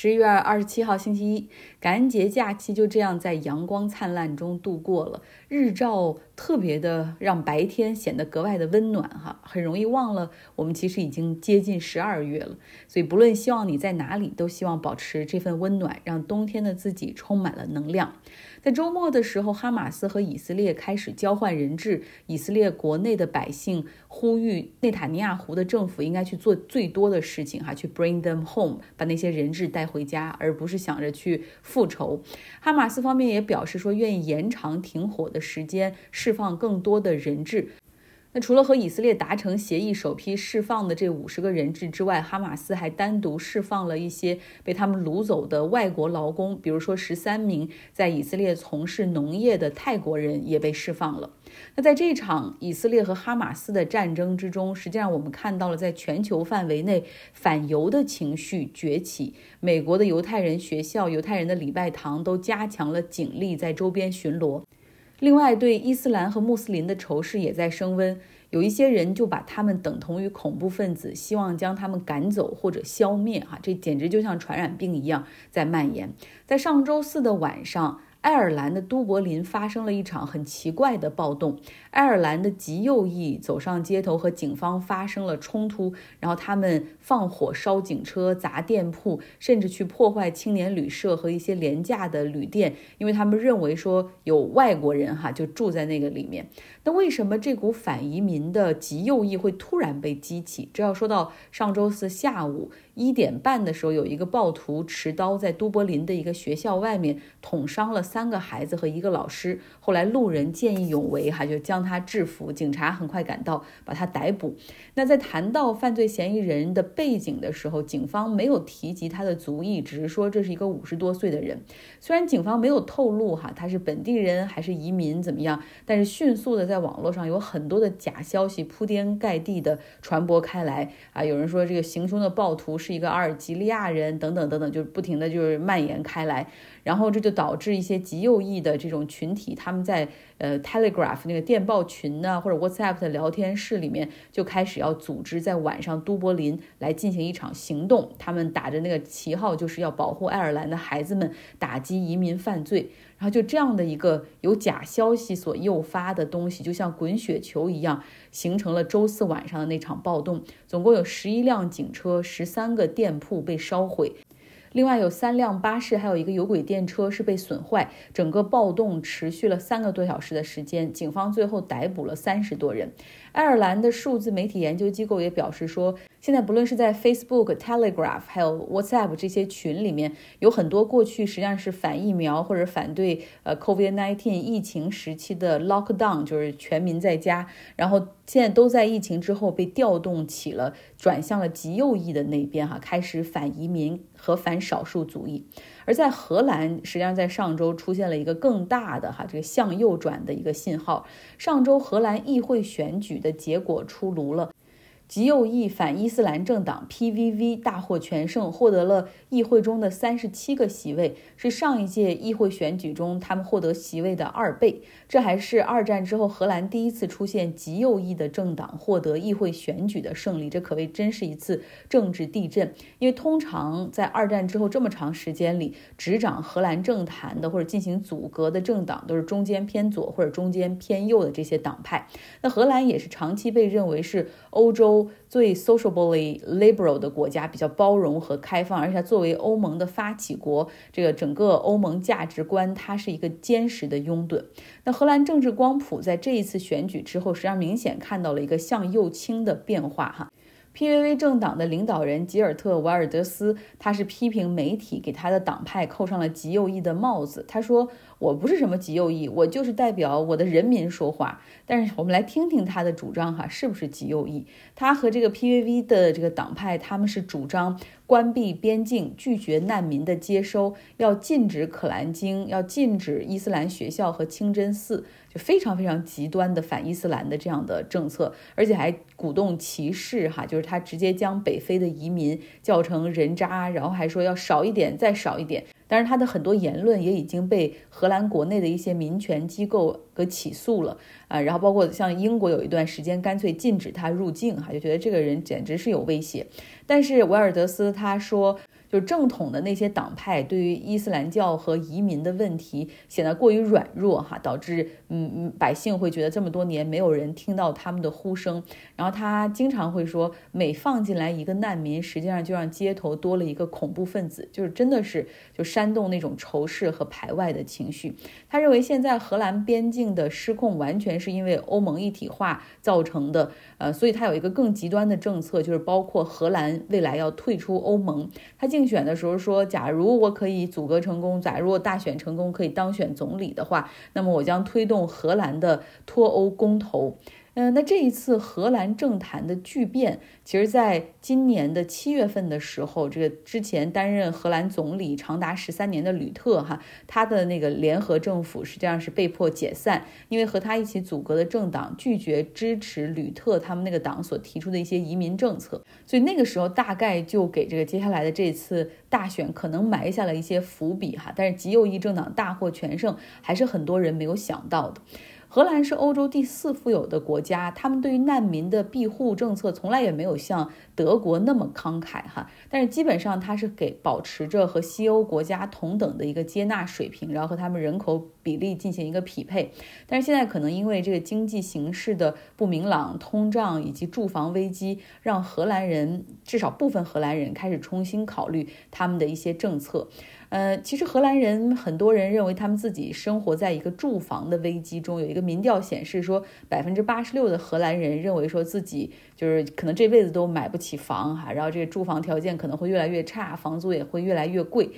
十一月二十七号星期一，感恩节假期就这样在阳光灿烂中度过了。日照特别的让白天显得格外的温暖哈，很容易忘了我们其实已经接近十二月了。所以不论希望你在哪里，都希望保持这份温暖，让冬天的自己充满了能量。在周末的时候，哈马斯和以色列开始交换人质。以色列国内的百姓呼吁内塔尼亚胡的政府应该去做最多的事情，哈，去 bring them home，把那些人质带回家，而不是想着去复仇。哈马斯方面也表示说，愿意延长停火的时间，释放更多的人质。那除了和以色列达成协议，首批释放的这五十个人质之外，哈马斯还单独释放了一些被他们掳走的外国劳工，比如说十三名在以色列从事农业的泰国人也被释放了。那在这场以色列和哈马斯的战争之中，实际上我们看到了在全球范围内反犹的情绪崛起，美国的犹太人学校、犹太人的礼拜堂都加强了警力在周边巡逻。另外，对伊斯兰和穆斯林的仇视也在升温，有一些人就把他们等同于恐怖分子，希望将他们赶走或者消灭。哈，这简直就像传染病一样在蔓延。在上周四的晚上。爱尔兰的都柏林发生了一场很奇怪的暴动，爱尔兰的极右翼走上街头和警方发生了冲突，然后他们放火烧警车、砸店铺，甚至去破坏青年旅社和一些廉价的旅店，因为他们认为说有外国人哈就住在那个里面。那为什么这股反移民的极右翼会突然被激起？这要说到上周四下午。一点半的时候，有一个暴徒持刀在都柏林的一个学校外面捅伤了三个孩子和一个老师。后来路人见义勇为，哈就将他制服。警察很快赶到，把他逮捕。那在谈到犯罪嫌疑人的背景的时候，警方没有提及他的族裔，只是说这是一个五十多岁的人。虽然警方没有透露哈他是本地人还是移民怎么样，但是迅速的在网络上有很多的假消息铺天盖地的传播开来啊。有人说这个行凶的暴徒是。一个阿尔及利亚人，等等等等，就是不停的就是蔓延开来，然后这就导致一些极右翼的这种群体，他们在呃 Telegraph 那个电报群呢，或者 WhatsApp 的聊天室里面就开始要组织在晚上都柏林来进行一场行动，他们打着那个旗号，就是要保护爱尔兰的孩子们，打击移民犯罪。然后就这样的一个由假消息所诱发的东西，就像滚雪球一样，形成了周四晚上的那场暴动。总共有十一辆警车，十三个店铺被烧毁。另外有三辆巴士，还有一个有轨电车是被损坏。整个暴动持续了三个多小时的时间，警方最后逮捕了三十多人。爱尔兰的数字媒体研究机构也表示说，现在不论是在 Facebook、Telegraph 还有 WhatsApp 这些群里面，有很多过去实际上是反疫苗或者反对呃 COVID-19 疫情时期的 lockdown，就是全民在家，然后现在都在疫情之后被调动起了，转向了极右翼的那边哈，开始反移民和反少数族裔。而在荷兰，实际上在上周出现了一个更大的哈这个向右转的一个信号。上周荷兰议会选举的结果出炉了。极右翼反伊斯兰政党 PVV 大获全胜，获得了议会中的三十七个席位，是上一届议会选举中他们获得席位的二倍。这还是二战之后荷兰第一次出现极右翼的政党获得议会选举的胜利，这可谓真是一次政治地震。因为通常在二战之后这么长时间里，执掌荷兰政坛的或者进行阻隔的政党都是中间偏左或者中间偏右的这些党派。那荷兰也是长期被认为是欧洲。最 sociably liberal 的国家比较包容和开放，而且作为欧盟的发起国，这个整个欧盟价值观它是一个坚实的拥趸。那荷兰政治光谱在这一次选举之后，实际上明显看到了一个向右倾的变化哈。PVV 政党的领导人吉尔特·瓦尔德斯，他是批评媒体给他的党派扣上了极右翼的帽子。他说：“我不是什么极右翼，我就是代表我的人民说话。”但是我们来听听他的主张哈，是不是极右翼？他和这个 PVV 的这个党派，他们是主张关闭边境、拒绝难民的接收，要禁止可兰经，要禁止伊斯兰学校和清真寺。就非常非常极端的反伊斯兰的这样的政策，而且还鼓动歧视哈，就是他直接将北非的移民叫成人渣，然后还说要少一点再少一点。但是他的很多言论也已经被荷兰国内的一些民权机构给起诉了啊，然后包括像英国有一段时间干脆禁止他入境哈，就觉得这个人简直是有威胁。但是维尔德斯他说。就正统的那些党派对于伊斯兰教和移民的问题显得过于软弱哈，导致嗯嗯百姓会觉得这么多年没有人听到他们的呼声。然后他经常会说，每放进来一个难民，实际上就让街头多了一个恐怖分子，就是真的是就煽动那种仇视和排外的情绪。他认为现在荷兰边境的失控完全是因为欧盟一体化造成的，呃，所以他有一个更极端的政策，就是包括荷兰未来要退出欧盟。他经竞选的时候说，假如我可以阻隔成功，假如我大选成功可以当选总理的话，那么我将推动荷兰的脱欧公投。嗯，那这一次荷兰政坛的巨变，其实在今年的七月份的时候，这个之前担任荷兰总理长达十三年的吕特哈，他的那个联合政府实际上是被迫解散，因为和他一起组阁的政党拒绝支持吕特他们那个党所提出的一些移民政策，所以那个时候大概就给这个接下来的这次大选可能埋下了一些伏笔哈。但是极右翼政党大获全胜，还是很多人没有想到的。荷兰是欧洲第四富有的国家，他们对于难民的庇护政策从来也没有像德国那么慷慨哈，但是基本上它是给保持着和西欧国家同等的一个接纳水平，然后和他们人口比例进行一个匹配。但是现在可能因为这个经济形势的不明朗、通胀以及住房危机，让荷兰人至少部分荷兰人开始重新考虑他们的一些政策。呃，其实荷兰人很多人认为他们自己生活在一个住房的危机中。有一个民调显示说，百分之八十六的荷兰人认为说自己就是可能这辈子都买不起房哈，然后这个住房条件可能会越来越差，房租也会越来越贵。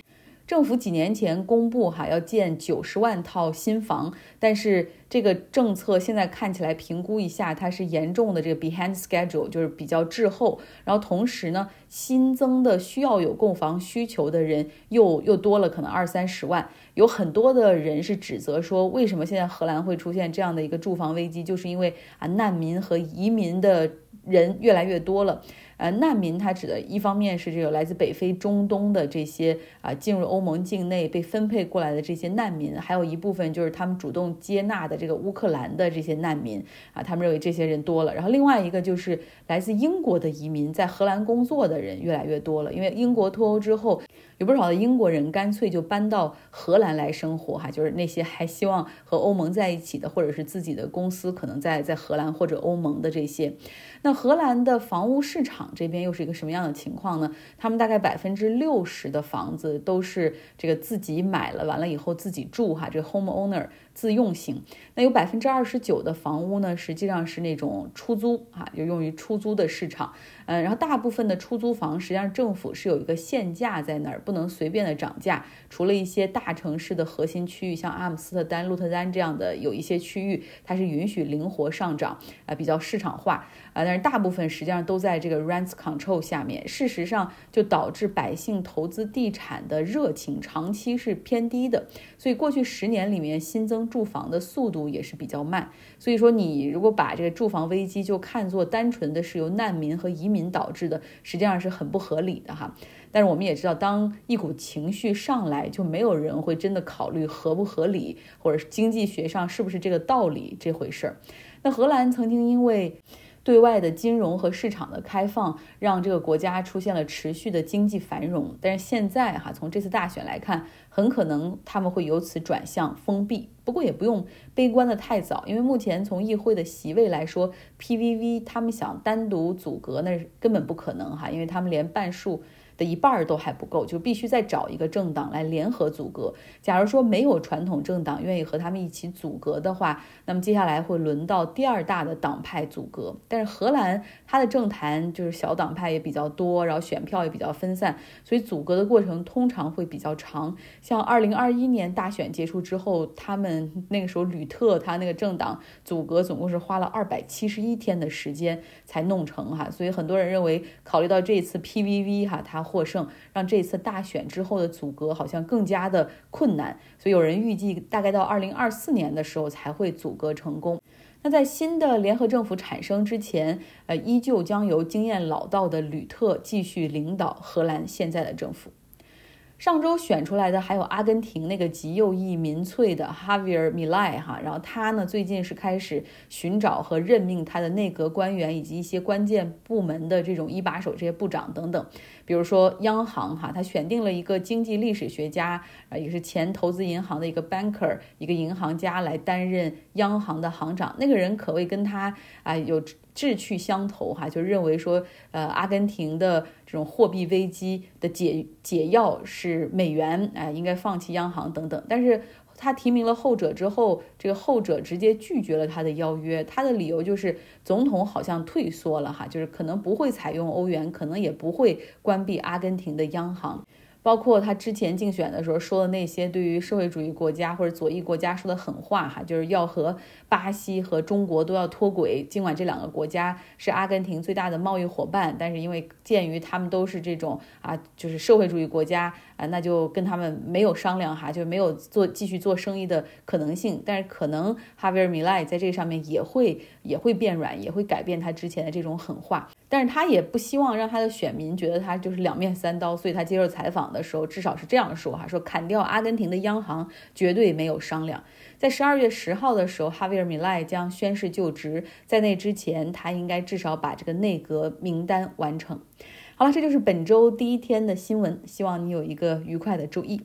政府几年前公布哈要建九十万套新房，但是这个政策现在看起来评估一下，它是严重的这个 behind schedule，就是比较滞后。然后同时呢，新增的需要有购房需求的人又又多了，可能二三十万。有很多的人是指责说，为什么现在荷兰会出现这样的一个住房危机，就是因为啊难民和移民的人越来越多了。呃，难民它指的一方面是这个来自北非、中东的这些啊进入欧盟境内被分配过来的这些难民，还有一部分就是他们主动接纳的这个乌克兰的这些难民啊，他们认为这些人多了。然后另外一个就是来自英国的移民，在荷兰工作的人越来越多了，因为英国脱欧之后。有不少的英国人干脆就搬到荷兰来生活，哈，就是那些还希望和欧盟在一起的，或者是自己的公司可能在在荷兰或者欧盟的这些。那荷兰的房屋市场这边又是一个什么样的情况呢？他们大概百分之六十的房子都是这个自己买了，完了以后自己住，哈，这个 home owner。自用型，那有百分之二十九的房屋呢，实际上是那种出租哈，就用于出租的市场。嗯，然后大部分的出租房，实际上政府是有一个限价在那儿，不能随便的涨价。除了一些大城市的核心区域，像阿姆斯特丹、鹿特丹这样的有一些区域，它是允许灵活上涨，啊，比较市场化。啊，但是大部分实际上都在这个 rents control 下面。事实上，就导致百姓投资地产的热情长期是偏低的。所以过去十年里面新增。住房的速度也是比较慢，所以说你如果把这个住房危机就看作单纯的是由难民和移民导致的，实际上是很不合理的哈。但是我们也知道，当一股情绪上来，就没有人会真的考虑合不合理，或者经济学上是不是这个道理这回事儿。那荷兰曾经因为。对外的金融和市场的开放，让这个国家出现了持续的经济繁荣。但是现在哈，从这次大选来看，很可能他们会由此转向封闭。不过也不用悲观的太早，因为目前从议会的席位来说，PVV 他们想单独阻隔那是根本不可能哈，因为他们连半数。的一半都还不够，就必须再找一个政党来联合阻隔。假如说没有传统政党愿意和他们一起阻隔的话，那么接下来会轮到第二大的党派阻隔。但是荷兰它的政坛就是小党派也比较多，然后选票也比较分散，所以阻隔的过程通常会比较长。像二零二一年大选结束之后，他们那个时候吕特他那个政党阻隔总共是花了二百七十一天的时间才弄成哈。所以很多人认为，考虑到这一次 PVV 哈，他获胜，让这次大选之后的阻隔好像更加的困难，所以有人预计大概到二零二四年的时候才会阻隔成功。那在新的联合政府产生之前，呃，依旧将由经验老道的吕特继续领导荷兰现在的政府。上周选出来的还有阿根廷那个极右翼民粹的 Javier Milei 哈，然后他呢最近是开始寻找和任命他的内阁官员以及一些关键部门的这种一把手这些部长等等，比如说央行哈，他选定了一个经济历史学家啊，也是前投资银行的一个 banker 一个银行家来担任央行的行长，那个人可谓跟他啊有。志趣相投，哈，就认为说，呃，阿根廷的这种货币危机的解解药是美元，啊，应该放弃央行等等。但是他提名了后者之后，这个后者直接拒绝了他的邀约，他的理由就是总统好像退缩了，哈，就是可能不会采用欧元，可能也不会关闭阿根廷的央行。包括他之前竞选的时候说的那些对于社会主义国家或者左翼国家说的狠话，哈，就是要和巴西和中国都要脱轨。尽管这两个国家是阿根廷最大的贸易伙伴，但是因为鉴于他们都是这种啊，就是社会主义国家啊，那就跟他们没有商量哈，就没有做继续做生意的可能性。但是可能哈维尔米莱在这上面也会也会变软，也会改变他之前的这种狠话。但是他也不希望让他的选民觉得他就是两面三刀，所以他接受采访的时候至少是这样说哈，说砍掉阿根廷的央行绝对没有商量。在十二月十号的时候，哈维尔·米莱将宣誓就职，在那之前他应该至少把这个内阁名单完成。好了，这就是本周第一天的新闻，希望你有一个愉快的周一。